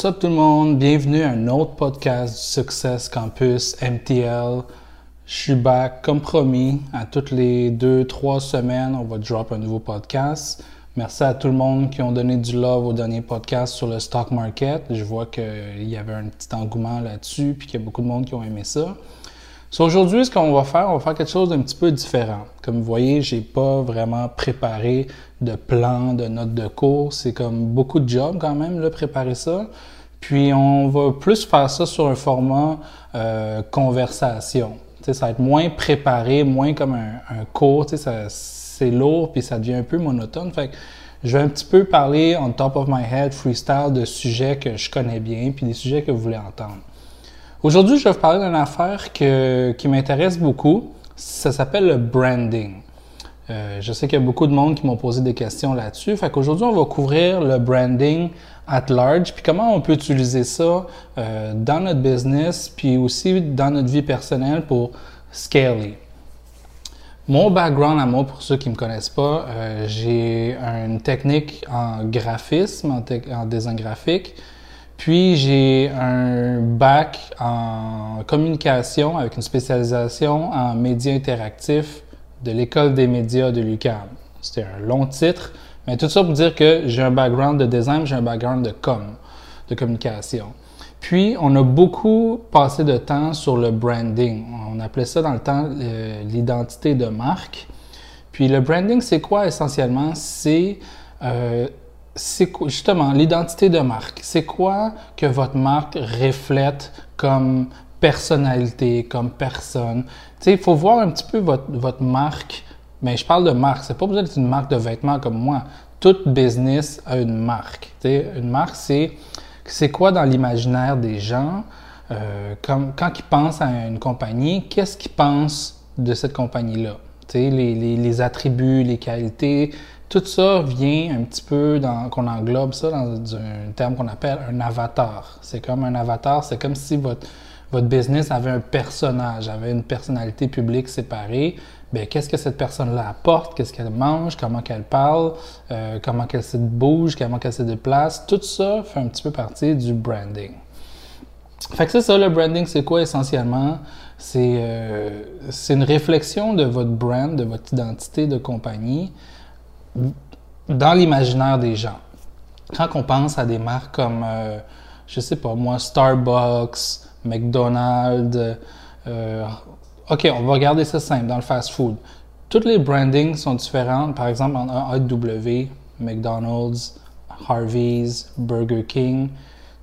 What's tout le monde? Bienvenue à un autre podcast du Success Campus MTL. Je suis back comme promis. À toutes les deux, trois semaines, on va drop un nouveau podcast. Merci à tout le monde qui ont donné du love au dernier podcast sur le stock market. Je vois qu'il y avait un petit engouement là-dessus, puis qu'il y a beaucoup de monde qui ont aimé ça. So, aujourd'hui, ce qu'on va faire, on va faire quelque chose d'un petit peu différent. Comme vous voyez, j'ai pas vraiment préparé de plan, de notes de cours. C'est comme beaucoup de job quand même, là, préparer ça. Puis on va plus faire ça sur un format euh, conversation. ça va être moins préparé, moins comme un, un cours. C'est lourd, puis ça devient un peu monotone. Fait que je vais un petit peu parler on top of my head, freestyle, de sujets que je connais bien, puis des sujets que vous voulez entendre. Aujourd'hui, je vais vous parler d'une affaire qui m'intéresse beaucoup. Ça s'appelle le branding. Euh, je sais qu'il y a beaucoup de monde qui m'ont posé des questions là-dessus. Fait qu'aujourd'hui, on va couvrir le branding at large, puis comment on peut utiliser ça euh, dans notre business, puis aussi dans notre vie personnelle pour scaler. Mon background à moi, pour ceux qui ne me connaissent pas, euh, j'ai une technique en graphisme, en, en design graphique. Puis j'ai un bac en communication avec une spécialisation en médias interactifs de l'École des médias de l'UQAM. C'était un long titre, mais tout ça pour dire que j'ai un background de design, j'ai un background de com, de communication. Puis, on a beaucoup passé de temps sur le branding. On appelait ça dans le temps euh, l'identité de marque. Puis, le branding, c'est quoi essentiellement? C'est euh, c'est justement l'identité de marque. C'est quoi que votre marque reflète comme personnalité, comme personne? Il faut voir un petit peu votre, votre marque. Mais je parle de marque. C'est pas besoin d'être une marque de vêtements comme moi. Tout business a une marque. Tu sais, une marque, c'est c'est quoi dans l'imaginaire des gens? Euh, comme, quand ils pensent à une compagnie, qu'est-ce qu'ils pensent de cette compagnie-là? Les, les, les attributs, les qualités, tout ça vient un petit peu dans, qu'on englobe ça dans un terme qu'on appelle un avatar. C'est comme un avatar, c'est comme si votre, votre business avait un personnage, avait une personnalité publique séparée. Bien, qu'est-ce que cette personne-là apporte, qu'est-ce qu'elle mange, comment qu'elle parle, euh, comment qu'elle se bouge, comment qu'elle se déplace, tout ça fait un petit peu partie du branding. Fait que c'est ça, le branding, c'est quoi essentiellement? C'est, euh, c'est une réflexion de votre brand, de votre identité de compagnie, dans l'imaginaire des gens. Quand on pense à des marques comme, euh, je sais pas moi, Starbucks, McDonald's, euh, OK, on va regarder ça simple dans le fast-food. Toutes les brandings sont différentes. Par exemple, en AW, McDonald's, Harvey's, Burger King.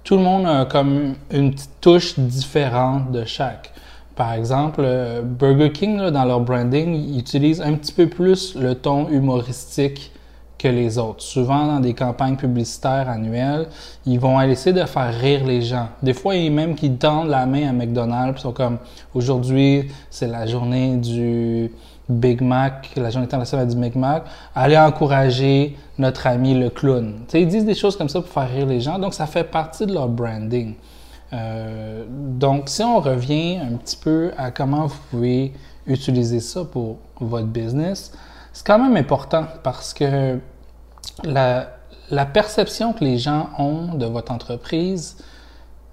Tout le monde a comme une petite touche différente de chaque. Par exemple, euh, Burger King, dans leur branding, ils utilisent un petit peu plus le ton humoristique que les autres. Souvent, dans des campagnes publicitaires annuelles, ils vont essayer de faire rire les gens. Des fois, il y a même qui tendent la main à McDonald's, ils sont comme aujourd'hui, c'est la journée du Big Mac, la journée internationale du Big Mac, allez encourager notre ami le clown. ils disent des choses comme ça pour faire rire les gens, donc ça fait partie de leur branding. Euh, donc, si on revient un petit peu à comment vous pouvez utiliser ça pour votre business, c'est quand même important parce que la, la, perception que les gens ont de votre entreprise,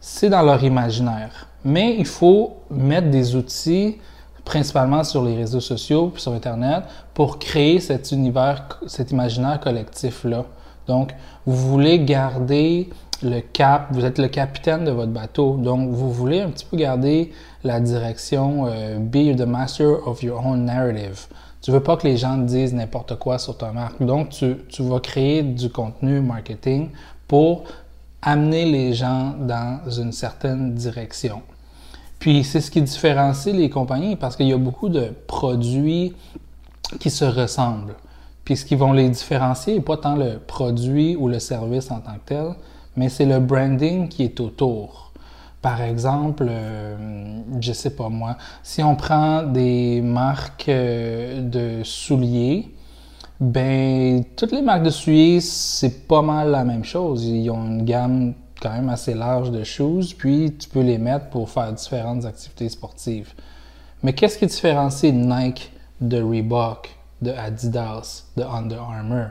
c'est dans leur imaginaire. Mais il faut mettre des outils, principalement sur les réseaux sociaux puis sur Internet, pour créer cet univers, cet imaginaire collectif-là. Donc, vous voulez garder le cap, vous êtes le capitaine de votre bateau. Donc, vous voulez un petit peu garder la direction, euh, be the master of your own narrative. Tu veux pas que les gens disent n'importe quoi sur ta marque. Donc, tu, tu vas créer du contenu marketing pour amener les gens dans une certaine direction. Puis, c'est ce qui différencie les compagnies parce qu'il y a beaucoup de produits qui se ressemblent. Puis, ce qui vont les différencier, pas tant le produit ou le service en tant que tel, mais c'est le branding qui est autour. Par exemple, euh, je sais pas moi, si on prend des marques euh, de souliers, ben toutes les marques de souliers, c'est pas mal la même chose. Ils ont une gamme quand même assez large de choses, puis tu peux les mettre pour faire différentes activités sportives. Mais qu'est-ce qui différencie Nike de Reebok, de Adidas, de Under Armour?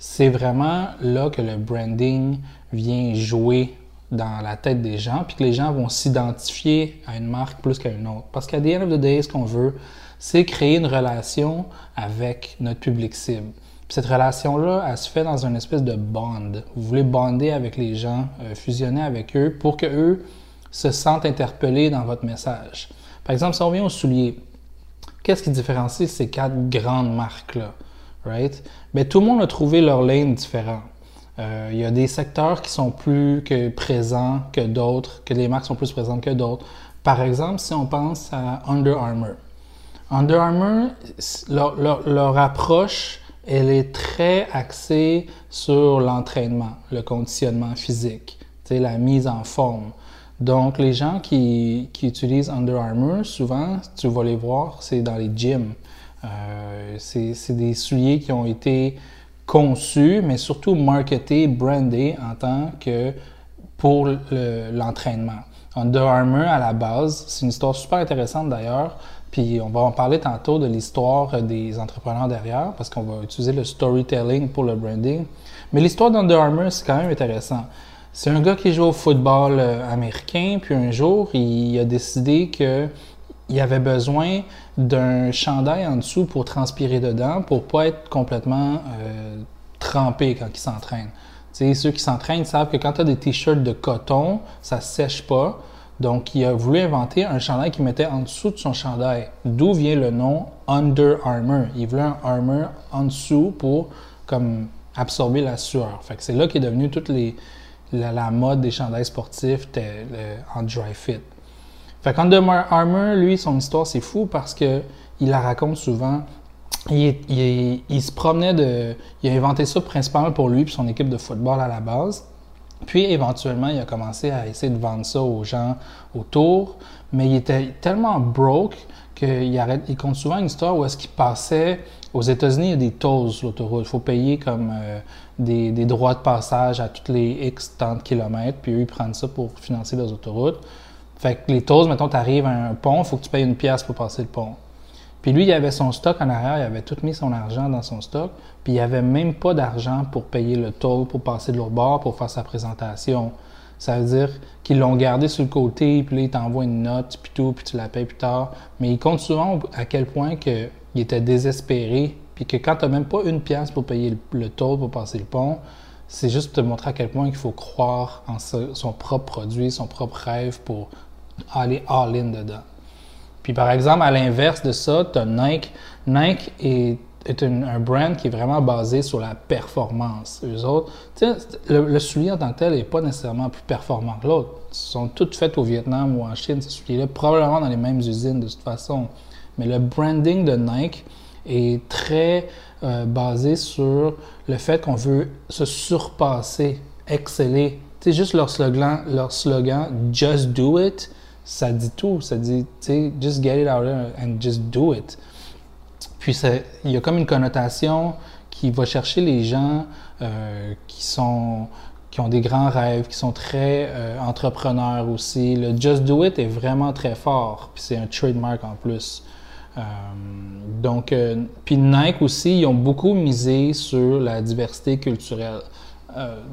c'est vraiment là que le branding vient jouer dans la tête des gens, puis que les gens vont s'identifier à une marque plus qu'à une autre. Parce qu'à the end of the day, ce qu'on veut, c'est créer une relation avec notre public cible. Cette relation-là, elle se fait dans une espèce de bond. Vous voulez bonder avec les gens, euh, fusionner avec eux pour que eux se sentent interpellés dans votre message. Par exemple, si on vient aux souliers, qu'est-ce qui différencie ces quatre grandes marques-là? Mais tout le monde a trouvé leur lane différent. Euh, il y a des secteurs qui sont plus que présents que d'autres, que les marques sont plus présentes que d'autres. Par exemple, si on pense à Under Armour. Under Armour, leur, approche, elle est très axée sur l'entraînement, le conditionnement physique, la mise en forme. Donc, les gens qui, qui, utilisent Under Armour, souvent, tu vas les voir, c'est dans les gyms. Euh, c'est des souliers qui ont été conçu, mais surtout marketé, brandé en tant que pour l'entraînement. Under Armour, à la base, c'est une histoire super intéressante d'ailleurs, puis on va en parler tantôt de l'histoire des entrepreneurs derrière, parce qu'on va utiliser le storytelling pour le branding. Mais l'histoire d'Under Armour, c'est quand même intéressant. C'est un gars qui joue au football euh, américain, puis un jour, il a décidé que il avait besoin d'un chandail en dessous pour transpirer dedans, pour pas être complètement euh, trempé quand il s'entraîne. ceux qui s'entraînent savent que quand tu as des t-shirts de coton, ça sèche pas. Donc, il a voulu inventer un chandail qu'il mettait en dessous de son chandail. D'où vient le nom Under Armour. Il voulait un armor en dessous pour comme absorber la sueur. C'est là qu'est devenu toute la, mode des chandails sportifs en dry fit. Fait qu'Under Armour, lui, son histoire, c'est fou parce que il la raconte souvent. Il, se promenait de. Il a inventé ça principalement pour lui et son équipe de football à la base. Puis éventuellement, il a commencé à essayer de vendre ça aux gens autour. Mais il était tellement broke qu'il il compte souvent une histoire où est-ce qu'il passait. Aux États-Unis, il y a des tolls sur l'autoroute. Il faut payer comme euh, des, des, droits de passage à toutes les X tant de kilomètres. Puis eux, ils prennent ça pour financer leurs autoroutes. Fait que les toses, mettons, tu arrives à un pont, faut que tu payes une pièce pour passer le pont. Puis lui, il avait son stock en arrière, il avait tout mis son argent dans son stock, puis il avait même pas d'argent pour payer le toll, pour passer de l'autre bord, pour faire sa présentation. Ça veut dire qu'ils l'ont gardé sur le côté, puis là, il t'envoie une note, puis tout, puis tu la payes plus tard. Mais il compte souvent à quel point que, il était désespéré, puis que quand tu n'as même pas une pièce pour payer le, le toll pour passer le pont, c'est juste te montrer à quel point il faut croire en son propre produit, son propre rêve pour aller all-in dedans. Puis par exemple, à l'inverse de ça, tu as Nike. Nike est, un brand qui est vraiment basé sur la performance. Eux autres, le, le soulier en tant que tel n'est pas nécessairement plus performant que l'autre. Ils sont toutes faites au Vietnam ou en Chine, ces souliers-là, probablement dans les mêmes usines de toute façon. Mais le branding de Nike est très euh, basé sur le fait qu'on veut se surpasser, exceller. C'est juste leur slogan, leur slogan Just Do It ça dit tout. Ça dit, tu sais, just get it out there and just do it. Puis il y a comme une connotation qui va chercher les gens euh, qui sont qui ont des grands rêves, qui sont très euh, entrepreneurs aussi. Le Just Do It est vraiment très fort, puis c'est un trademark en plus. Euh, donc, puis Nike aussi, ils ont beaucoup misé sur la diversité culturelle.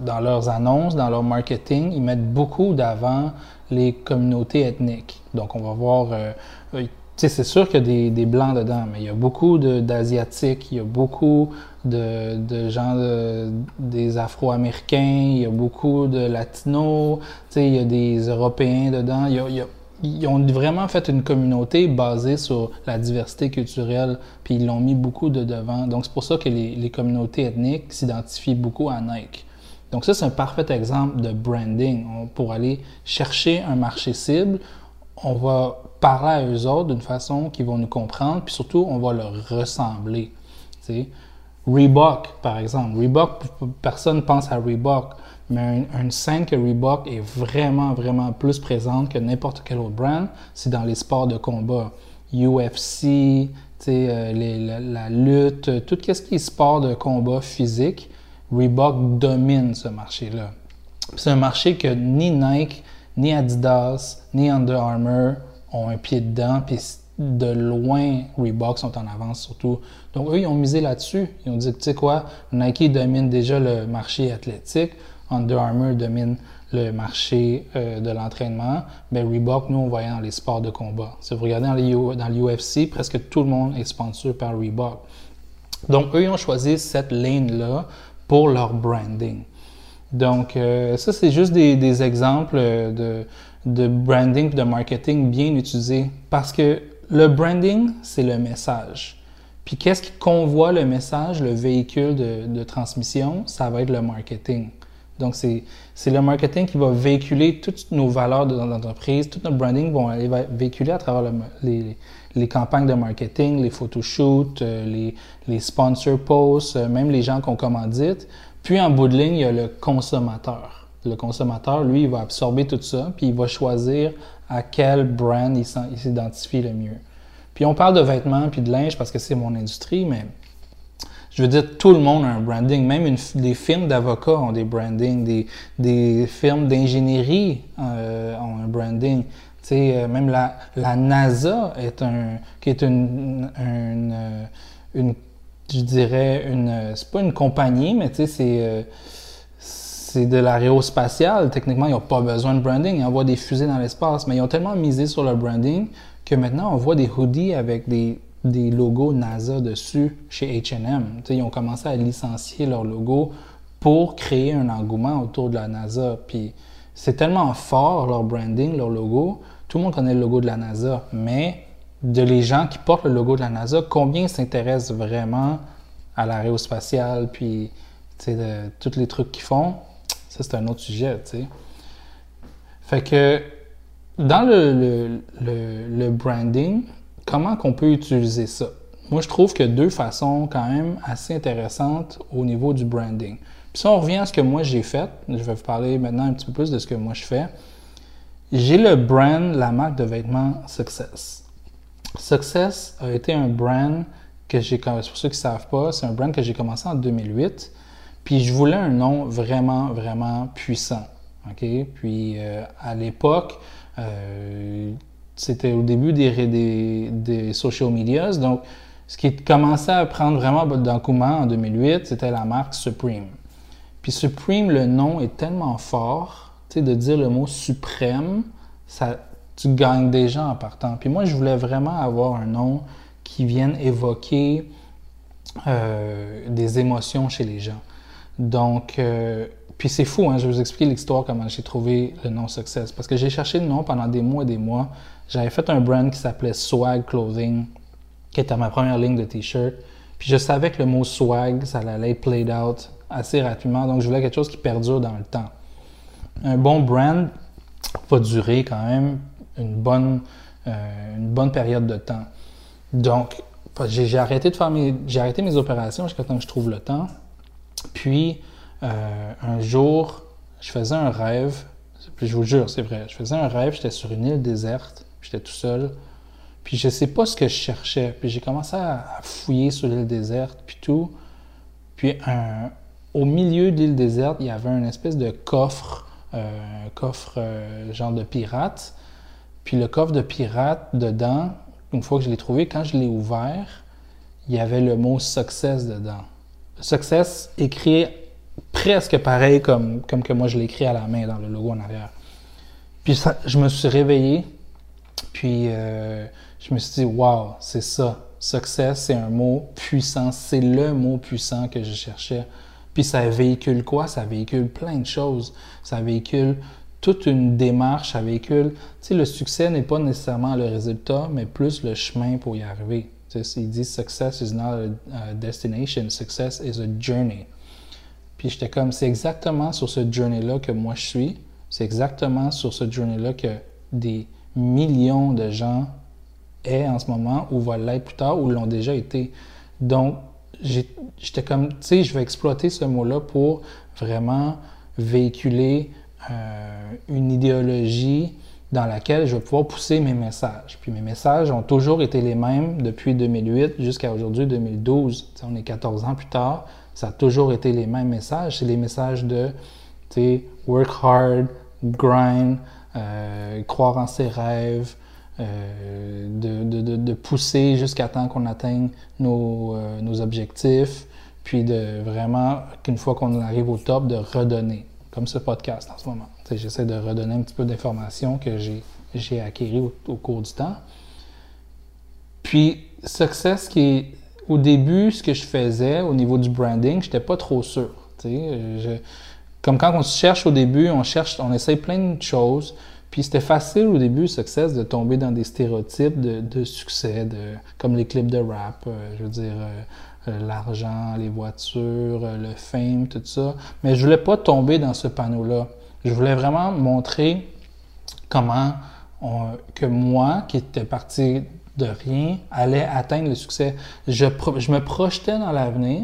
dans leurs annonces, dans leur marketing, ils mettent beaucoup d'avant les communautés ethniques. Donc, on va voir, euh, euh, tu sais, c'est sûr qu'il y a des, blancs dedans, mais il y a beaucoup d'asiatiques, il y a beaucoup de, gens des afro-américains, il y a beaucoup de latinos, tu sais, il y a des européens dedans. ils ont vraiment fait une communauté basée sur la diversité culturelle, puis ils l'ont mis beaucoup de devant. Donc, c'est pour ça que les, les communautés ethniques s'identifient beaucoup à Nike. Donc ça, c'est un parfait exemple de branding. pour aller chercher un marché cible, on va parler à eux autres d'une façon qui vont nous comprendre, puis surtout, on va leur ressembler. Reebok, par exemple. Reebok, personne ne pense à Reebok, mais une, scène que Reebok est vraiment, vraiment plus présente que n'importe quel autre brand, c'est dans les sports de combat. UFC, euh, la, la, lutte, tout ce qui est sport de combat physique, Reebok domine ce marché-là. C'est un marché que ni Nike, ni Adidas, ni Under Armour ont un pied dedans, puis de loin, Reebok sont en avance surtout. Donc eux, ils ont misé là-dessus. Ils ont dit, tu sais quoi, Nike domine déjà le marché athlétique, Under Armour domine le marché euh, de l'entraînement, ben Reebok, nous, on voyait dans les sports de combat. Si vous regardez dans l'UFC, presque tout le monde est sponsorisé par Reebok. Donc, eux, ils ont choisi cette ligne-là pour leur branding. Donc, euh, ça, c'est juste des, exemples de, de branding de marketing bien utilisés parce que le branding, c'est le message. Puis qu'est-ce qui convoie le message, le véhicule de, transmission? Ça va être le marketing. Donc, c'est le marketing qui va véhiculer toutes nos valeurs de l'entreprise, tout notre branding vont aller véhiculer à travers les, les, campagnes de marketing, les photoshoots, euh, les, les sponsor posts, euh, même les gens qu'on commandite. Puis, en bout de ligne, il y a le consommateur. Le consommateur, lui, il va absorber tout ça, puis il va choisir à quel brand il s'identifie le mieux. Puis on parle de vêtements puis de linge parce que c'est mon industrie, mais je veux dire, tout le monde a un branding. Même des firmes d'avocats ont des brandings, des, des firmes d'ingénierie euh, ont un branding. Euh, même la, la, NASA est un, qui est une, une, euh, je dirais, une, c'est pas une compagnie, mais tu sais, c'est c'est de l'aérospatial. Techniquement, ils n'ont pas besoin de branding. Ils envoient des fusées dans l'espace, mais ils ont tellement misé sur le branding que maintenant, on voit des hoodies avec des, des logos NASA dessus chez H&M. Ils ont commencé à licencier leur logo pour créer un engouement autour de la NASA. Puis c'est tellement fort leur branding, leur logo. Tout le monde connaît le logo de la NASA, mais de les gens qui portent le logo de la NASA, combien s'intéressent vraiment à l'aérospatiale, puis de, tous les trucs qu'ils font, ça c'est un autre sujet. sais. Fait que dans le, le, branding, comment qu'on peut utiliser ça? Moi, je trouve que deux façons quand même assez intéressantes au niveau du branding. Puis si on revient à ce que moi j'ai fait, je vais vous parler maintenant un petit peu plus de ce que moi je fais. J'ai le brand, la marque de vêtements Success. Success a été un brand que j'ai, pour ceux qui ne savent pas, c'est un brand que j'ai commencé en 2008. Puis je voulais un nom vraiment, vraiment puissant. Puis euh, à l'époque, euh, c'était au début des, des, social medias. Donc, ce qui commençait à prendre vraiment d'engouement en 2008, c'était la marque Supreme. Puis Supreme, le nom est tellement fort, de dire le mot suprême, ça, tu gagnes des gens en partant. Puis moi, je voulais vraiment avoir un nom qui vienne évoquer euh, des émotions chez les gens. Donc, euh, puis c'est fou, hein, je vais vous expliquer l'histoire, comment j'ai trouvé le nom Success. Parce que j'ai cherché le nom pendant des mois et des mois. J'avais fait un brand qui s'appelait Swag Clothing, qui était ma première ligne de t-shirt. Puis je savais que le mot swag, ça allait être played out assez rapidement. Donc je voulais quelque chose qui perdure dans le temps. Un bon brand va durer quand même une bonne, euh, une bonne période de temps. Donc, j'ai arrêté de faire mes, j'ai arrêté mes opérations jusqu'à temps que je trouve le temps. Puis, euh, un jour, je faisais un rêve, je vous jure, c'est vrai, je faisais un rêve, j'étais sur une île déserte, j'étais tout seul, puis je sais pas ce que je cherchais, puis j'ai commencé à, fouiller sur l'île déserte, puis tout, puis au milieu de l'île déserte, il y avait une espèce de coffre, un coffre euh, genre de pirate, puis le coffre de pirate, dedans, une fois que je l'ai trouvé, quand je l'ai ouvert, il y avait le mot success dedans. Success écrit presque pareil comme, comme que moi je l'ai écrit à la main dans le logo en arrière. Puis je me suis réveillé, puis euh, je me suis dit, wow, c'est ça. Success, c'est un mot puissant, c'est le mot puissant que je cherchais. Puis ça véhicule quoi? Ça véhicule plein de choses. Ça véhicule toute une démarche, ça véhicule... Tu sais, le succès n'est pas nécessairement le résultat, mais plus le chemin pour y arriver. Tu sais, ils disent « success is not a destination, success is a journey ». Puis j'étais comme, c'est exactement sur ce journey-là que moi je suis. C'est exactement sur ce journey-là que des millions de gens est en ce moment ou vont l'être plus tard ou l'ont déjà été. Donc, j'étais comme, tu sais, je vais exploiter ce mot-là pour vraiment véhiculer euh, une idéologie dans laquelle je vais pouvoir pousser mes messages. Puis mes messages ont toujours été les mêmes depuis 2008 jusqu'à aujourd'hui, 2012. on est 14 ans plus tard ça a toujours été les mêmes messages. C'est les messages de work hard, grind, euh, croire en ses rêves, euh, de, pousser jusqu'à temps qu'on atteigne nos, euh, nos, objectifs, puis de vraiment, qu'une fois qu'on arrive au top, de redonner, comme ce podcast en ce moment. J'essaie de redonner un petit peu d'informations que j'ai acquéries au, cours du temps. Puis, Success, qui est au début, ce que je faisais au niveau du branding, je n'étais pas trop sûr. Comme quand on cherche au début, on cherche, on essaye plein de choses. Puis c'était facile au début, Success, de tomber dans des stéréotypes de, succès, de, comme les clips de rap, euh, je veux dire, euh, euh, l'argent, les voitures, le fame, tout ça. Mais je voulais pas tomber dans ce panneau-là. Je voulais vraiment montrer comment que moi, qui était parti de rien, allait atteindre le succès. Je, je me projetais dans l'avenir,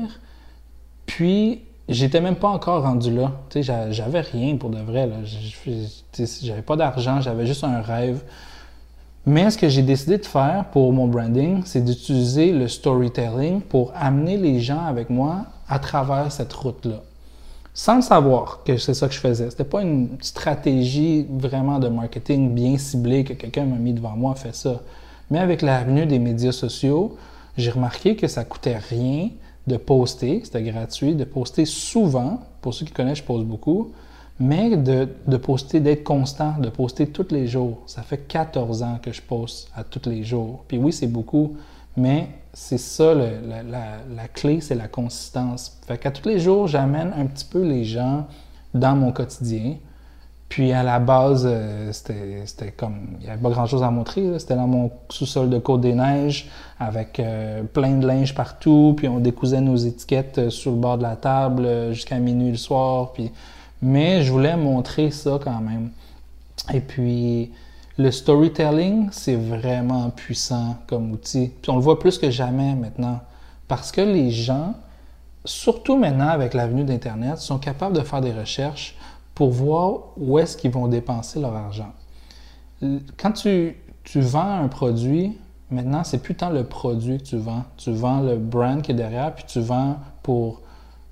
puis j'étais même pas encore rendu là. J'avais rien pour de vrai. J'avais pas d'argent, j'avais juste un rêve. Mais ce que j'ai décidé de faire pour mon branding, c'est d'utiliser le storytelling pour amener les gens avec moi à travers cette route-là. Sans le savoir que c'est ça que je faisais. C'était pas une stratégie vraiment de marketing bien ciblée que quelqu'un m'a mis devant moi, fait ça. Mais avec l'avenue des médias sociaux, j'ai remarqué que ça coûtait rien de poster, c'était gratuit, de poster souvent. Pour ceux qui connaissent, je pose beaucoup mais de, poster, d'être constant, de poster tous les jours. Ça fait 14 ans que je poste à tous les jours. Puis oui, c'est beaucoup, mais c'est ça la, la, clé, c'est la consistance. Fait qu'à tous les jours, j'amène un petit peu les gens dans mon quotidien. Puis à la base, euh, c'était comme, il n'y avait pas grand-chose à montrer. C'était dans mon sous-sol de Côte des Neiges avec euh, plein de linge partout. Puis on décousait nos étiquettes euh, sur le bord de la table jusqu'à minuit le soir. Puis mais je voulais montrer ça quand même. Et puis, le storytelling, c'est vraiment puissant comme outil. Puis on le voit plus que jamais maintenant. Parce que les gens, surtout maintenant avec l'avenue d'Internet, sont capables de faire des recherches pour voir où est-ce qu'ils vont dépenser leur argent. Quand tu, vends un produit, maintenant, c'est plus tant le produit que tu vends. Tu vends le brand qui est derrière, puis tu vends pour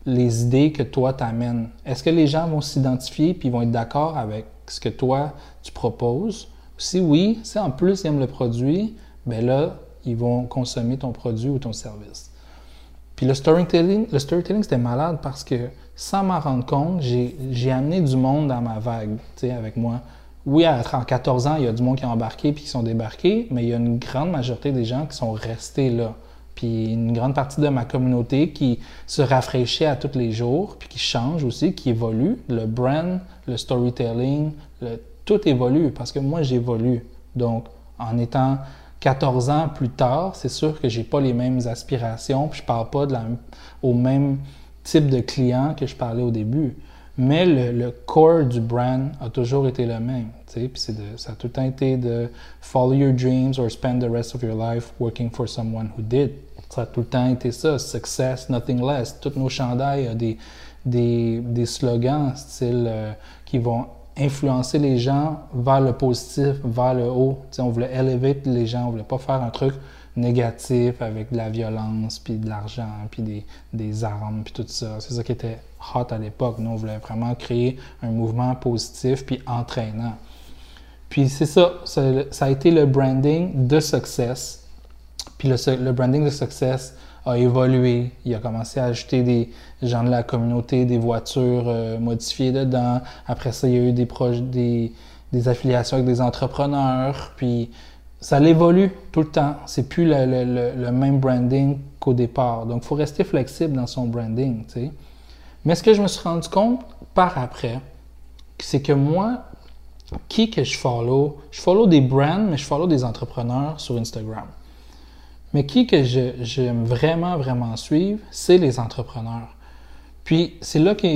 les idées que toi t'amènes. Est-ce que les gens vont s'identifier puis vont être d'accord avec ce que toi tu proposes? Si oui, si en plus ils aiment le produit, ben là, ils vont consommer ton produit ou ton service. Puis le storytelling, le storytelling c'était malade parce que sans m'en rendre compte, j'ai amené du monde dans ma vague, tu avec moi. Oui, à 14 ans, il y a du monde qui a embarqué puis qui sont débarqués, mais il y a une grande majorité des gens qui sont restés là puis une grande partie de ma communauté qui se rafraîchit à tous les jours, puis qui change aussi, qui évolue. Le brand, le storytelling, tout évolue parce que moi, j'évolue. Donc, en étant 14 ans plus tard, c'est sûr que j'ai pas les mêmes aspirations, puis je parle pas de la, au même type de client que je parlais au début. Mais le, le core du brand a toujours été le même. Puis ça a tout le temps été de follow your dreams or spend the rest of your life working for someone who did. Ça a tout le temps été ça, success, nothing less. Toutes nos chandails ont des, des, des slogans style euh, qui vont influencer les gens vers le positif, vers le haut. on voulait élever les gens, on voulait pas faire un truc négatif avec de la violence, puis de l'argent, puis des, des, armes, puis tout ça. C'est ça qui était hot à l'époque. Nous, on voulait vraiment créer un mouvement positif, puis entraînant. Puis c'est ça, ça, a été le branding de Success puis le, branding de Success a évolué. Il a commencé à ajouter des gens de la communauté, des voitures euh, modifiées dedans. Après ça, il y a eu des, des, des affiliations avec des entrepreneurs. Puis ça évolue tout le temps. C'est plus le, même branding qu'au départ. Donc, il faut rester flexible dans son branding. Mais ce que je me suis rendu compte par après, c'est que moi, qui que je follow, je follow des brands, mais je follow des entrepreneurs sur Instagram. Mais qui que j'aime vraiment, vraiment suivre, c'est les entrepreneurs. Puis c'est là que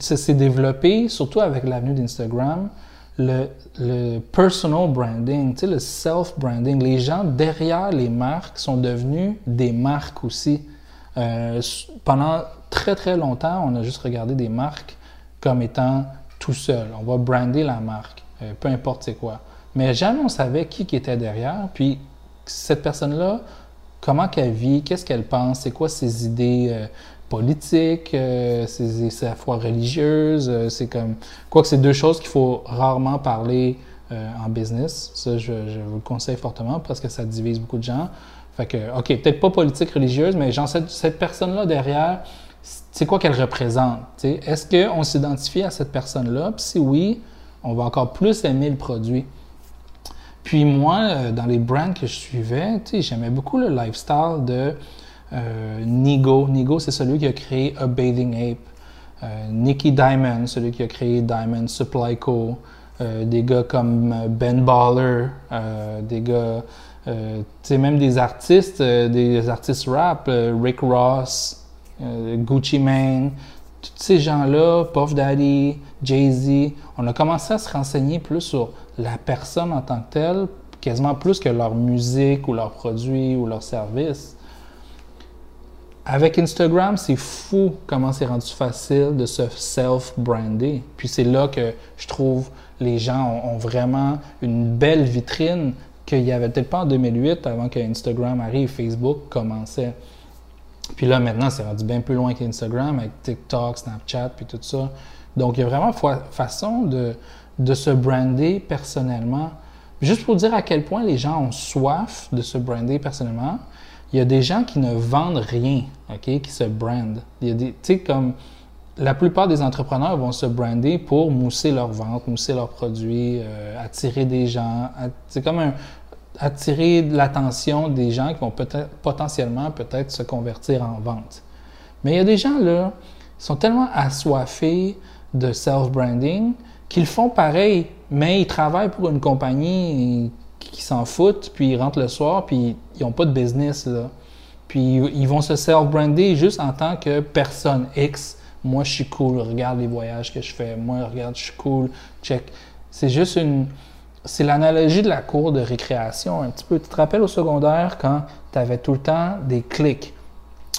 ça s'est développé, surtout avec l'avenue d'Instagram, le, le, personal branding, tu sais, le self-branding. Les gens derrière les marques sont devenus des marques aussi. Euh, pendant très très longtemps, on a juste regardé des marques comme étant tout seul. On va brander la marque, euh, peu importe c'est quoi. Mais jamais on savait qui, qui était derrière. Puis cette personne-là, comment qu'elle vit, qu'est-ce qu'elle pense, c'est quoi ses idées euh, politiques, euh, ses, sa foi religieuse, euh, c'est comme... Quoi que c'est deux choses qu'il faut rarement parler en business. Ça, je, vous le conseille fortement parce que ça divise beaucoup de gens. Fait que, OK, peut-être pas politique religieuse, mais genre, cette, cette personne-là derrière, c'est quoi qu'elle représente. Est-ce qu'on s'identifie à cette personne-là? Puis si oui, on va encore plus aimer le produit. Puis moi, euh, dans les brands que je suivais, j'aimais beaucoup le lifestyle de euh, Nigo. Nigo, c'est celui qui a créé A Bathing Ape. Euh, Nicky Diamond, celui qui a créé Diamond Supply Co. des gars comme Ben Baller, des gars, tu sais, même des artistes, des artistes rap, Rick Ross, Gucci Mane, tous ces gens-là, Puff Daddy, Jay-Z, on a commencé à se renseigner plus sur la personne en tant que telle, quasiment plus que leur musique ou leurs produits ou leurs services. Avec Instagram, c'est fou comment c'est rendu facile de se self-brander. Puis c'est là que je trouve les gens ont, vraiment une belle vitrine qu'il n'y avait peut-être pas en 2008 avant que Instagram arrive, Facebook commençait. Puis là, maintenant, c'est rendu bien plus loin qu'Instagram avec TikTok, Snapchat, puis tout ça. Donc, il y a vraiment façon de, de se brander personnellement. Juste pour dire à quel point les gens ont soif de se brander personnellement, il y a des gens qui ne vendent rien, OK, qui se brandent. Tu sais, comme la plupart des entrepreneurs vont se brander pour mousser leur vente, mousser leurs produits, euh, attirer des gens. C'est comme attirer l'attention des gens qui vont potentiellement peut-être se convertir en vente. Mais il y a des gens là, qui sont tellement assoiffés de self-branding qu'ils font pareil, mais ils travaillent pour une compagnie qui s'en foutent, puis ils rentrent le soir, puis ils n'ont pas de business. Là. Puis ils vont se self-brander juste en tant que personne X. Moi, je suis cool, regarde les voyages que je fais. Moi, regarde, je suis cool, check. C'est juste une. C'est l'analogie de la cour de récréation un petit peu. Tu te rappelles au secondaire quand tu avais tout le temps des clics?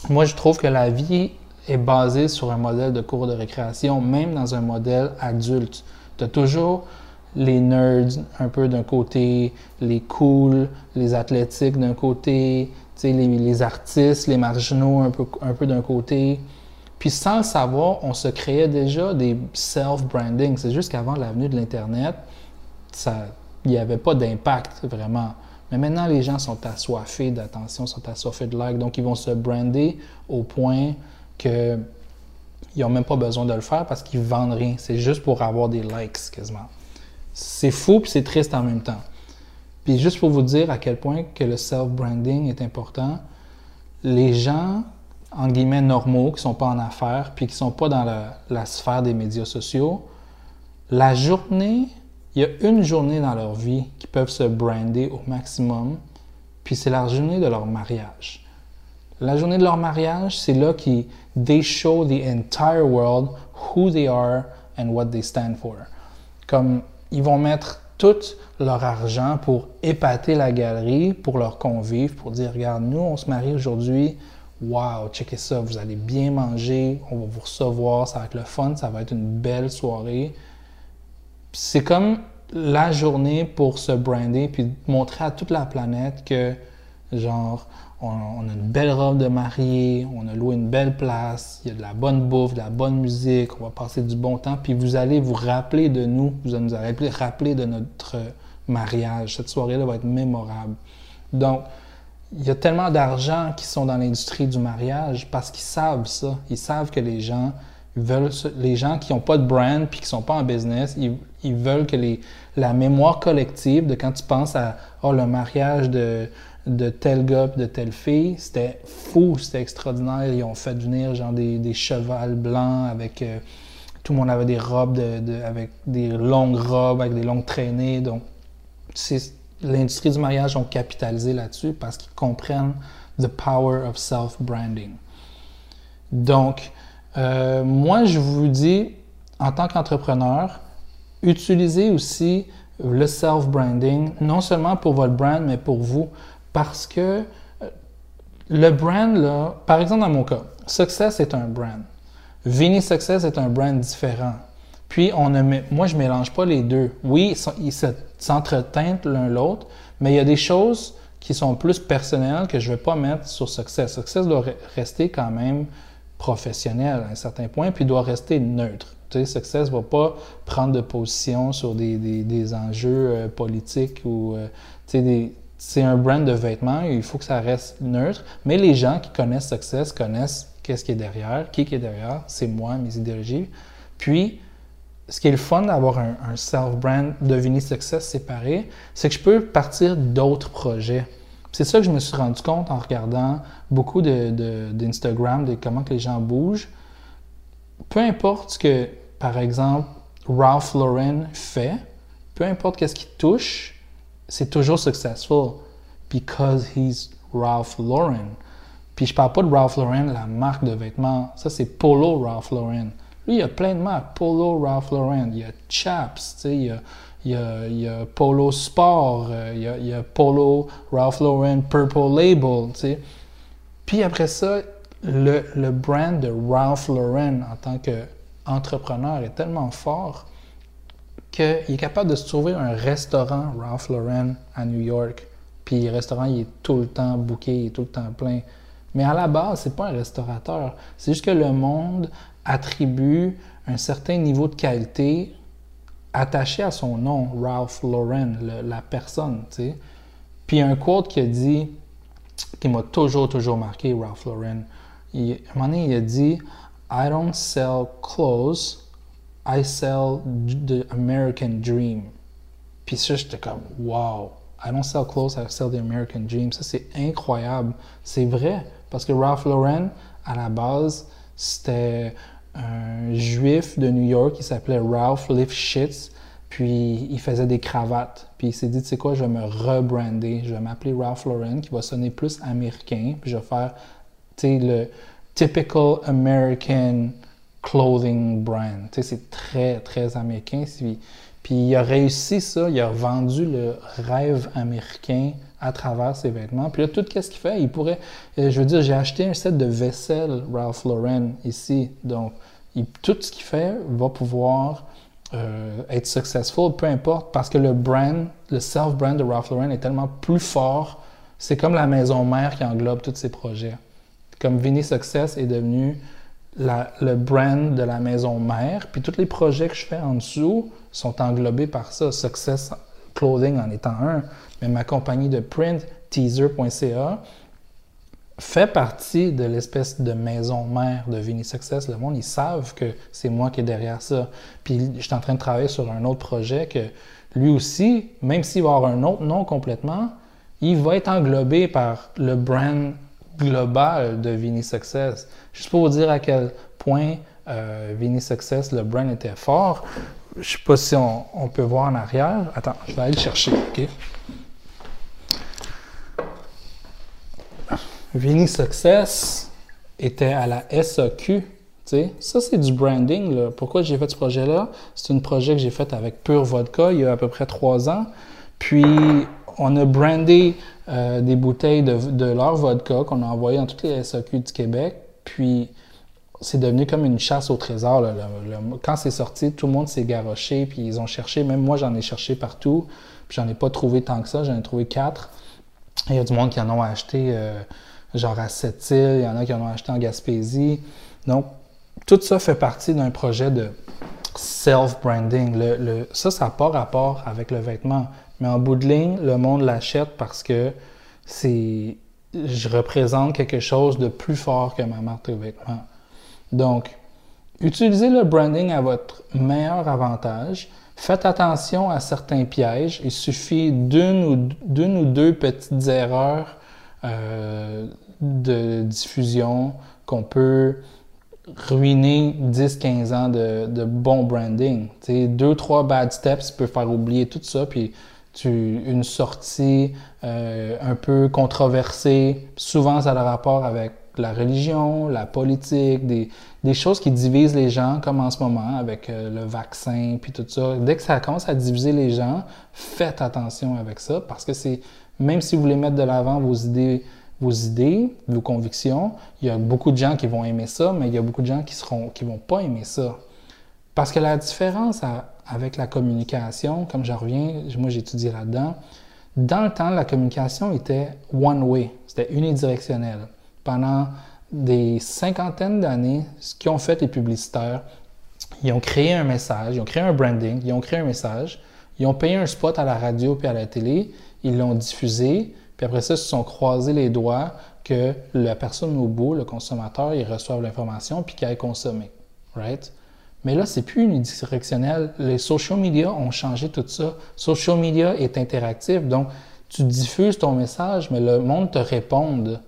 Moi, je trouve que la vie est basée sur un modèle de cours de récréation, même dans un modèle adulte. Tu as toujours les nerds un peu d'un côté, les cools, les athlétiques d'un côté, les, les artistes, les marginaux un peu, un peu d'un côté. Puis sans le savoir, on se créait déjà des self-branding. C'est juste qu'avant l'avenue de l'Internet, il n'y avait pas d'impact vraiment. Mais maintenant, les gens sont assoiffés d'attention, sont assoiffés de like, donc ils vont se brander au point qu'ils n'ont même pas besoin de le faire parce qu'ils vendent rien. C'est juste pour avoir des likes quasiment. C'est fou puis c'est triste en même temps. Puis juste pour vous dire à quel point que le self-branding est important, les gens, en guillemets, normaux, qui sont pas en affaires, puis qui sont pas dans la, sphère des médias sociaux, la journée, il y a une journée dans leur vie qui peuvent se brander au maximum, puis c'est la journée de leur mariage. La journée de leur mariage, c'est là qu'ils they show the entire world who they are and what they stand for. Comme ils vont mettre tout leur argent pour épater la galerie, pour leur convives, pour dire regarde, nous on se marie aujourd'hui, wow, checkez ça, vous allez bien manger, on va vous recevoir, ça va être le fun, ça va être une belle soirée. C'est comme la journée pour se brander puis montrer à toute la planète que genre on, a une belle robe de mariée, on a loué une belle place, il y a de la bonne bouffe, de la bonne musique, on va passer du bon temps, puis vous allez vous rappeler de nous, vous allez nous rappeler de notre mariage. Cette soirée-là va être mémorable. Donc, il y a tellement d'argent qui sont dans l'industrie du mariage parce qu'ils savent ça. Ils savent que les gens veulent, les gens qui n'ont pas de brand puis qui sont pas en business, ils, veulent que les, la mémoire collective de quand tu penses à oh, le mariage de, de tel gars de telle fille. C'était fou, c'était extraordinaire. Ils ont fait venir genre des, des chevals blancs avec. Euh, tout le monde avait des robes avec des longues robes, avec des longues traînées. Donc, l'industrie du mariage ont capitalisé là-dessus parce qu'ils comprennent the power of self-branding. Donc, euh, moi, je vous dis, en tant qu'entrepreneur, utilisez aussi le self-branding, non seulement pour votre brand, mais pour vous. Parce que euh, le brand, là, par exemple dans mon cas, Success est un brand. Vinny Success est un brand différent. Puis, on moi, je ne mélange pas les deux. Oui, ils s'entretintent l'un l'autre, mais il y a des choses qui sont plus personnelles que je ne vais pas mettre sur Success. Success doit rester quand même professionnel à un certain point, puis doit rester neutre. Tu sais, Success ne va pas prendre de position sur des, des, enjeux euh, politiques ou euh, tu sais, des, c'est un brand de vêtements, il faut que ça reste neutre, mais les gens qui connaissent Success connaissent qu'est-ce qui est derrière, qui, est derrière, c'est moi, mes idéologies. Puis, ce qui est le fun d'avoir un, self-brand de Vini Success séparé, c'est que je peux partir d'autres projets. C'est ça que je me suis rendu compte en regardant beaucoup d'Instagram, de, de, comment que les gens bougent. Peu importe ce que, par exemple, Ralph Lauren fait, peu importe qu'est-ce qu'il touche, c'est toujours successful because he's Ralph Lauren. Puis je parle pas de Ralph Lauren, la marque de vêtements. Ça, c'est Polo Ralph Lauren. Lui, il y a plein de marques. Polo Ralph Lauren. Il y a Chaps, tu sais, il y a, il y a, Polo Sport, euh, il y a, Polo Ralph Lauren Purple Label, tu sais. Puis après ça, le, le brand de Ralph Lauren en tant qu'entrepreneur est tellement fort qu'il est capable de se trouver un restaurant Ralph Lauren à New York. Puis le restaurant, il est tout le temps booké, il est tout le temps plein. Mais à la base, c'est pas un restaurateur. C'est juste que le monde attribue un certain niveau de qualité attaché à son nom, Ralph Lauren, la personne, tu sais. Puis un quote qui a dit, qui m'a toujours, toujours marqué, Ralph Lauren. Il, à un moment donné, il a dit I don't sell clothes, I sell the American dream. Puis ça, j'étais comme wow. I don't sell clothes, I sell the American dream. Ça, c'est incroyable. C'est vrai. Parce que Ralph Lauren, à la base, c'était un juif de New York qui s'appelait Ralph Lifshitz. Puis il faisait des cravates. Puis il s'est dit, tu sais quoi, je vais me rebrander. Je vais m'appeler Ralph Lauren, qui va sonner plus américain. Puis je vais faire, tu sais, le typical American clothing brand. Tu sais, c'est très, très américain. Puis il a réussi ça. Il a vendu le rêve américain à travers ses vêtements. Puis là, tout ce qu'il fait, il pourrait. Euh, je veux dire, j'ai acheté un set de vaisselle Ralph Lauren ici. Donc, tout ce qu'il fait va pouvoir euh, être successful, peu importe, parce que le brand, le self-brand de Ralph Lauren est tellement plus fort. C'est comme la maison mère qui englobe tous ses projets. Comme Vinny Success est devenu le brand de la maison mère, puis tous les projets que je fais en dessous sont englobés par ça. Success Clothing en étant un, mais ma compagnie de print, teaser.ca, fait partie de l'espèce de maison mère de Vini Success. Le monde, ils savent que c'est moi qui est derrière ça. Puis je suis en train de travailler sur un autre projet que lui aussi, même s'il va avoir un autre nom complètement, il va être englobé par le brand global de Vini Success. Juste pour vous dire à quel point euh, Vini Success, le brand était fort, je ne sais pas si on, peut voir en arrière. Attends, je vais aller le chercher? Vini Success était à la SAQ. Ça, c'est du branding. Pourquoi j'ai fait ce projet-là? C'est un projet que j'ai fait avec Pure Vodka il y a à peu près trois ans. Puis, on a brandé euh, des bouteilles de, leur vodka qu'on a envoyé dans toutes les SAQ du Québec. Puis, c'est devenu comme une chasse au trésor. quand c'est sorti, tout le monde s'est garoché, puis ils ont cherché. Même moi, j'en ai cherché partout, puis j'en ai pas trouvé tant que ça. J'en ai trouvé quatre. Il y a du monde qui en ont acheté, euh, genre à Sept-Îles, il y en a qui en ont acheté en Gaspésie. Donc, tout ça fait partie d'un projet de self-branding. Le, ça, ça n'a pas rapport avec le vêtement. Mais en bout de ligne, le monde l'achète parce que c'est je représente quelque chose de plus fort que ma marque de vêtements. Donc, utilisez le branding à votre meilleur avantage. Faites attention à certains pièges. Il suffit d'une ou, deux petites erreurs euh, de diffusion qu'on peut ruiner 10-15 ans de, bon branding. T'sais, deux, trois bad steps peuvent faire oublier tout ça, tu, une sortie euh, un peu controversée, souvent ça a le rapport avec la religion, la politique, des, des, choses qui divisent les gens, comme en ce moment avec euh, le vaccin, puis tout ça. Dès que ça commence à diviser les gens, faites attention avec ça, parce que c'est, même si vous voulez mettre de l'avant vos idées, vos idées, vos convictions, il y a beaucoup de gens qui vont aimer ça, mais il y a beaucoup de gens qui seront, qui vont pas aimer ça. Parce que la différence avec la communication, comme je reviens, moi j'étudie là-dedans, dans le temps, la communication était one way, c'était unidirectionnel pendant des cinquantaines d'années, ce qu'ils ont fait les publicitaires, ils ont créé un message, ils ont créé un branding, ils ont créé un message, ils ont payé un spot à la radio puis à la télé, ils l'ont diffusé, puis après ça, ils se sont croisés les doigts que la personne au bout, le consommateur, il reçoive l'information puis qu'il aille consommer. Right? Mais là, c'est plus unidirectionnel. Les social media ont changé tout ça. Social media est interactif, donc tu diffuses ton message, mais le monde te répond.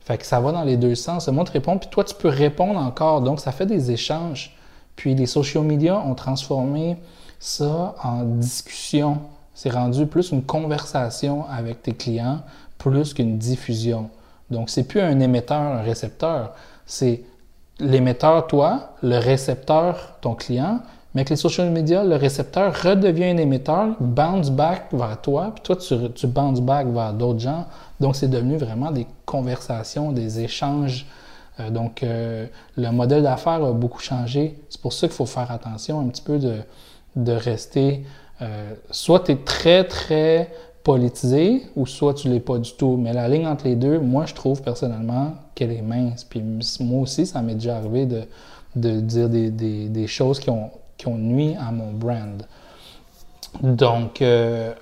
Fait que ça va dans les deux sens. Le monde te répond, puis toi, tu peux répondre encore. Donc, ça fait des échanges. Puis les social media ont transformé ça en discussion. C'est rendu plus une conversation avec tes clients, plus qu'une diffusion. Donc, c'est plus un émetteur, un récepteur. C'est l'émetteur, toi, le récepteur, ton client, mais avec les social media, le récepteur redevient un émetteur, bounce back vers toi, puis toi, tu, tu bounce back vers d'autres gens. Donc, c'est devenu vraiment des conversations, des échanges. Euh, donc, euh, le modèle d'affaires a beaucoup changé. C'est pour ça qu'il faut faire attention un petit peu de, de rester. Euh, soit tu es très, très politisé ou soit tu l'es pas du tout. Mais la ligne entre les deux, moi, je trouve personnellement qu'elle est mince. Puis moi aussi, ça m'est déjà arrivé de, de dire des, des, des, choses qui ont, qui ont nuit à mon brand. Donc, euh,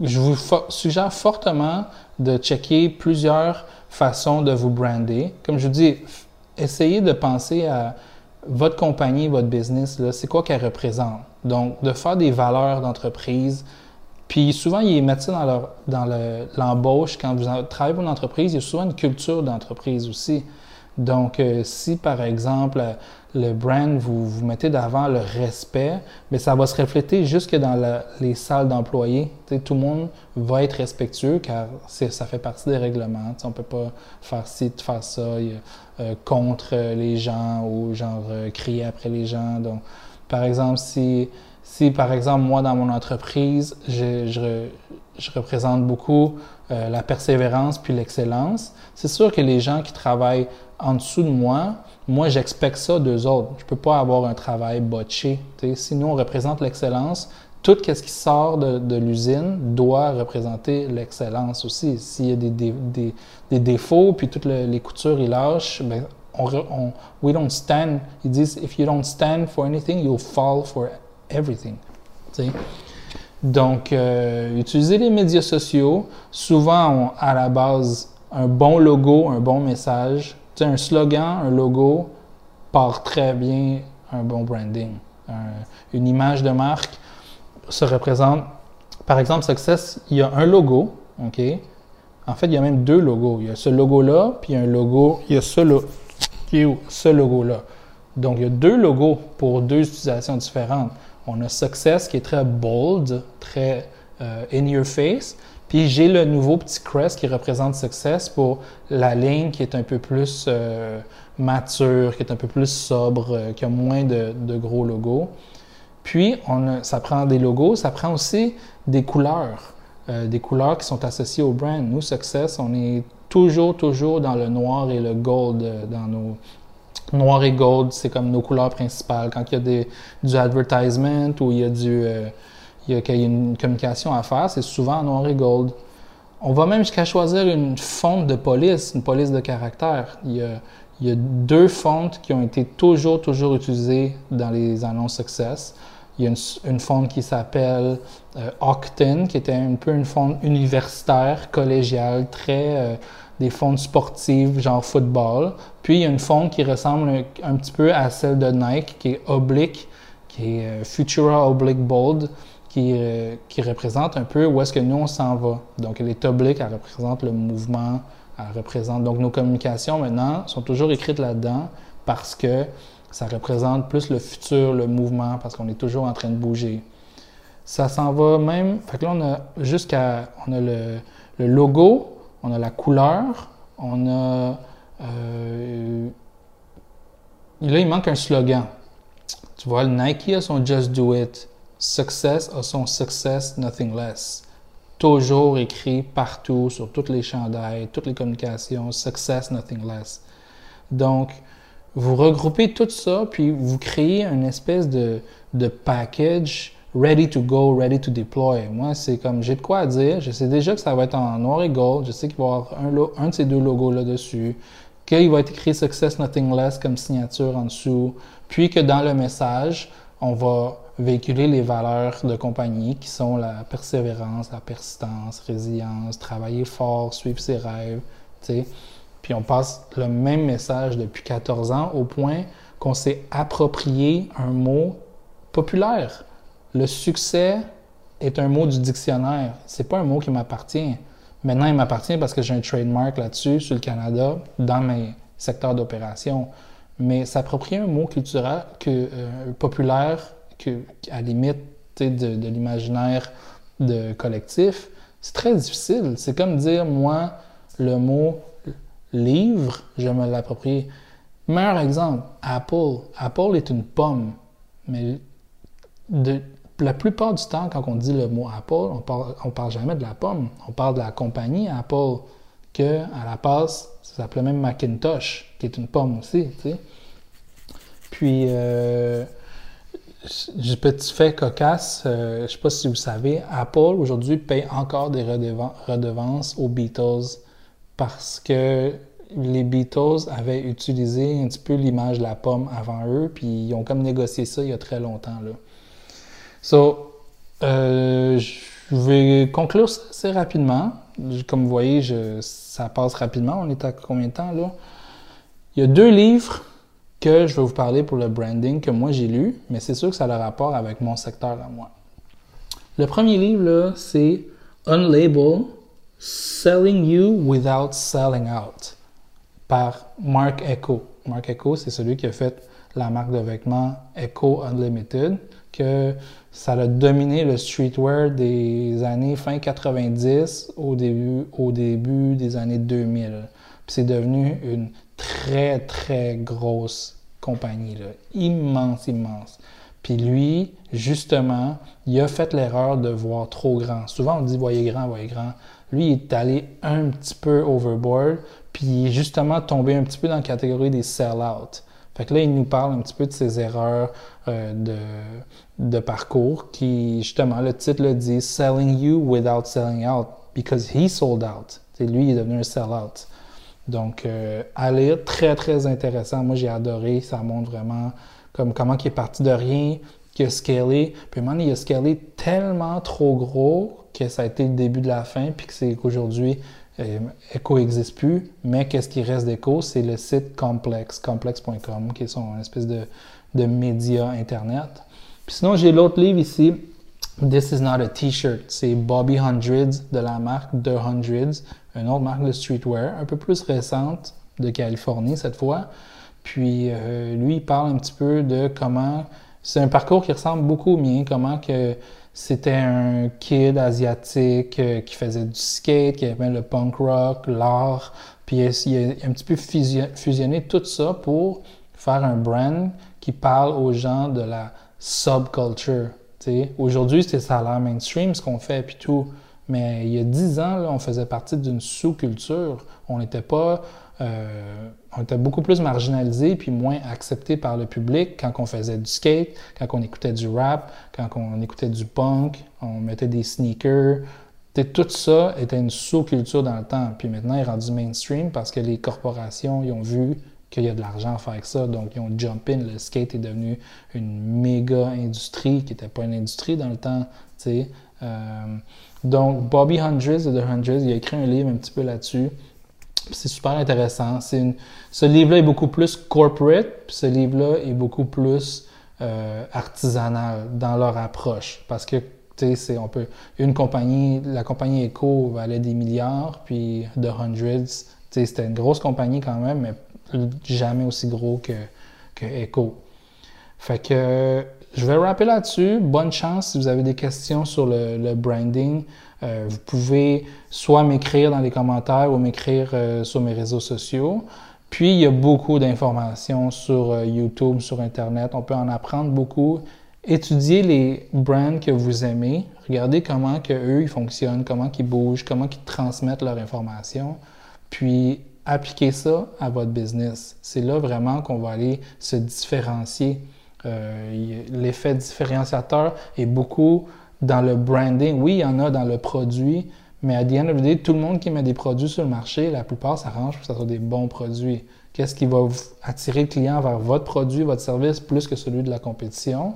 je vous suggère fortement de checker plusieurs façons de vous brander. Comme je vous dis, essayez de penser à votre compagnie, votre business, c'est quoi qu'elle représente. Donc, de faire des valeurs d'entreprise, puis souvent, ils mettent ça dans, dans l'embauche. Quand vous travaillez pour une entreprise, il y a souvent une culture d'entreprise aussi. Donc, euh, si par exemple, le brand, vous, vous mettez d'avant le respect, mais ça va se refléter jusque dans les salles d'employés. Tout le monde va être respectueux car ça fait partie des règlements. on ne peut pas faire ci, faire ça euh, contre les gens ou genre euh, crier après les gens. Donc, par exemple, si si, par exemple, moi, dans mon entreprise, je, je, représente beaucoup euh, la persévérance puis l'excellence, c'est sûr que les gens qui travaillent en dessous de moi, moi, j'expecte ça d'eux autres. Je ne peux pas avoir un travail botché. Si nous, on représente l'excellence, tout ce qui sort de, l'usine doit représenter l'excellence aussi. S'il y a des, des, des, des, défauts, puis toutes les coutures, ils lâchent, ben, on, on, we don't stand. Ils disent, if you don't stand for anything, you'll fall for everything. Donc, euh, utiliser les médias sociaux, souvent à la base un bon logo, un bon message. un slogan, un logo part très bien un bon branding. une image de marque se représente. Par exemple, Success, il y a un logo, OK? En fait, il y a même deux logos. Il y a ce logo-là, puis un logo, il y a ce, ce logo-là. Donc, il y a deux logos pour deux utilisations différentes. On a Success qui est très bold, très euh, in your face. Puis j'ai le nouveau petit crest qui représente Success pour la ligne qui est un peu plus euh, mature, qui est un peu plus sobre, euh, qui a moins de, gros logos. Puis on ça prend des logos, ça prend aussi des couleurs, des couleurs qui sont associées au brand. Nous, Success, on est toujours, toujours dans le noir et le gold dans nos, Noir et gold, c'est comme nos couleurs principales. Quand il y a des, du advertisement ou il y a du euh, une communication à faire, c'est souvent noir et gold. On va même jusqu'à choisir une fonte de police, une police de caractère. Il y a, deux fontes qui ont été toujours, toujours utilisées dans les annonces Success. Il y a une, fonte qui s'appelle euh, qui était un peu une fonte universitaire, collégiale, très euh, des fontes sportives, genre football. Puis il y a une fonte qui ressemble un, petit peu à celle de Nike, qui est oblique, qui est euh, Futura Oblique Bold, qui, euh, qui représente un peu où est-ce que nous on s'en va. Donc elle est oblique, elle représente le mouvement, elle représente. Donc nos communications maintenant sont toujours écrites là-dedans parce que ça représente plus le futur, le mouvement, parce qu'on est toujours en train de bouger. Ça s'en va même. Fait que là, on a jusqu'à. On a le, le logo on a la couleur, on a... Euh, là, il manque un slogan. Tu vois, Nike a son Just Do It. Success a son Success Nothing Less. Toujours écrit partout, sur toutes les chandails, toutes les communications, Success Nothing Less. Donc, vous regroupez tout ça, puis vous créez une espèce de package ready to go, ready to deploy. Moi, c'est comme j'ai de quoi dire. Je sais déjà que ça va être en noir et gold. Je sais qu'il va y avoir un, de ces deux logos là-dessus. Qu'il va être écrit Success Nothing Less comme signature en dessous. Puis que dans le message, on va véhiculer les valeurs de compagnie qui sont la persévérance, la persistance, résilience, travailler fort, suivre ses rêves. Puis on passe le même message depuis 14 ans au point qu'on s'est approprié un mot populaire. Le succès est un mot du dictionnaire. C'est pas un mot qui m'appartient. Maintenant, il m'appartient parce que j'ai un trademark là-dessus sur le Canada dans mes secteurs d'opération. Mais s'approprier un mot culturel, que, euh, populaire, que, à limite de, de l'imaginaire de collectif, c'est très difficile. C'est comme dire, moi, le mot livre, je me l'approprie. Meilleur exemple, Apple. Apple est une pomme. Mais la plupart du temps, quand on dit le mot Apple, on parle, parle jamais de la pomme. On parle de la compagnie Apple, que à la base, ça s'appelait même Macintosh, qui est une pomme aussi. Puis, euh, petit fait cocasse, euh, je ne sais pas si vous savez, Apple aujourd'hui paye encore des redevances aux Beatles parce que les Beatles avaient utilisé un petit peu l'image de la pomme avant eux, puis ils ont comme négocié ça il y a très longtemps. So, euh, je vais conclure ça assez rapidement. Comme vous voyez, ça passe rapidement. On est à combien de temps là? Il y a deux livres que je vais vous parler pour le branding que moi j'ai lu, mais c'est sûr que ça a le rapport avec mon secteur à moi. Le premier livre, là, c'est Unlabel, Selling You Without Selling Out par Mark Echo. Mark Echo, c'est celui qui a fait la marque de vêtements Echo Unlimited que ça a dominé le streetwear des années fin 90 au début, au début des années 2000. Puis c'est devenu une très, très grosse compagnie, là. immense, immense. Puis lui, justement, il a fait l'erreur de voir trop grand. Souvent, on dit voyez grand, voyez grand. Lui, il est allé un petit peu overboard, puis il est justement tombé un petit peu dans la catégorie des sell-out. Fait que là, il nous parle un petit peu de ses erreurs euh, de, de, parcours qui, justement, le titre le dit Selling you without selling out because he sold out. c'est lui, il est devenu un sell-out. Donc, euh, très, très intéressant. Moi, j'ai adoré. Ça montre vraiment comme comment il est parti de rien, qu'il a scalé. Puis maintenant, il a scalé tellement trop gros que ça a été le début de la fin, puis que c'est qu'aujourd'hui, euh, Echo n'existe plus, mais qu'est-ce qui reste d'Echo? C'est le site Complex, complex.com, qui est son espèce de, de média Internet. Puis sinon, j'ai l'autre livre ici, This is not a T-shirt. C'est Bobby Hundreds de la marque The Hundreds, une autre marque de streetwear, un peu plus récente, de Californie cette fois. Puis euh, lui, il parle un petit peu de comment. C'est un parcours qui ressemble beaucoup au mien, comment que c'était un kid asiatique euh, qui faisait du skate, qui aimait le punk rock, l'art, puis il a, un petit peu fusionné tout ça pour faire un brand qui parle aux gens de la subculture. Aujourd'hui, ça a l'air mainstream ce qu'on fait, puis tout. Mais il y a dix ans, là, on faisait partie d'une sous-culture. On n'était pas euh, on était beaucoup plus marginalisé puis moins accepté par le public quand on faisait du skate, quand on écoutait du rap, quand on écoutait du punk, on mettait des sneakers. Tout ça était une sous-culture dans le temps. Puis maintenant, il est rendu mainstream parce que les corporations ils ont vu qu'il y a de l'argent à faire avec ça. Donc, ils ont jump in. Le skate est devenu une méga industrie qui n'était pas une industrie dans le temps. Euh, donc, Bobby Hundreds de The Hundreds, il a écrit un livre un petit peu là-dessus. C'est super intéressant. ce livre-là est beaucoup plus corporate, puis ce livre-là est beaucoup plus euh, artisanal dans leur approche. Parce que, sais, on peut. Une compagnie, la compagnie Echo valait des milliards, puis The Hundreds, c'était une grosse compagnie quand même, mais jamais aussi gros que, Echo. Fait que je vais rappeler là-dessus. Bonne chance si vous avez des questions sur le branding. Euh, vous pouvez soit m'écrire dans les commentaires ou m'écrire euh, sur mes réseaux sociaux. Puis, il y a beaucoup d'informations sur euh, YouTube, sur Internet. On peut en apprendre beaucoup. Étudiez les brands que vous aimez. Regardez comment que eux ils fonctionnent, comment ils bougent, comment ils transmettent leur information. Puis, appliquez ça à votre business. C'est là vraiment qu'on va aller se différencier. L'effet différenciateur est beaucoup dans le branding. Oui, il y en a dans le produit, mais à the end of the day, tout le monde qui met des produits sur le marché, la plupart s'arrange pour que ce soit des bons produits. Qu'est-ce qui va attirer le client vers votre produit, votre service, plus que celui de la compétition?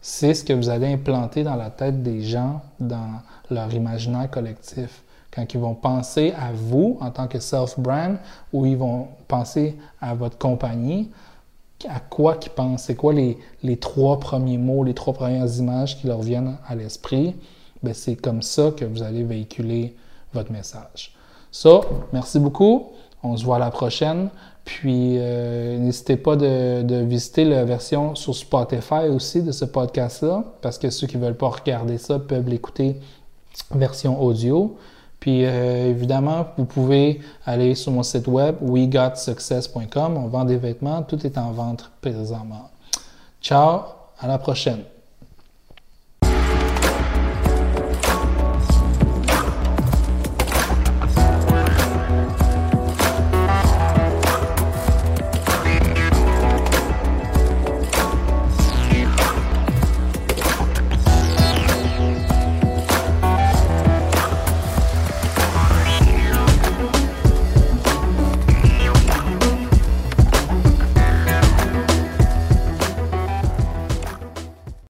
C'est ce que vous allez implanter dans la tête des gens, dans leur imaginaire collectif. Quand ils vont penser à vous en tant que self-brand ou ils vont penser à votre compagnie, à quoi qu'ils pensent, c'est quoi les, les, trois premiers mots, les trois premières images qui leur viennent à l'esprit, ben c'est comme ça que vous allez véhiculer votre message. Ça, merci beaucoup. On se voit à la prochaine. Puis, euh, n'hésitez pas de, de, visiter la version sur Spotify aussi de ce podcast-là, parce que ceux qui ne veulent pas regarder ça peuvent l'écouter version audio. Puis euh, évidemment, vous pouvez aller sur mon site web wegotsuccess.com. On vend des vêtements, tout est en vente présentement. Ciao, à la prochaine.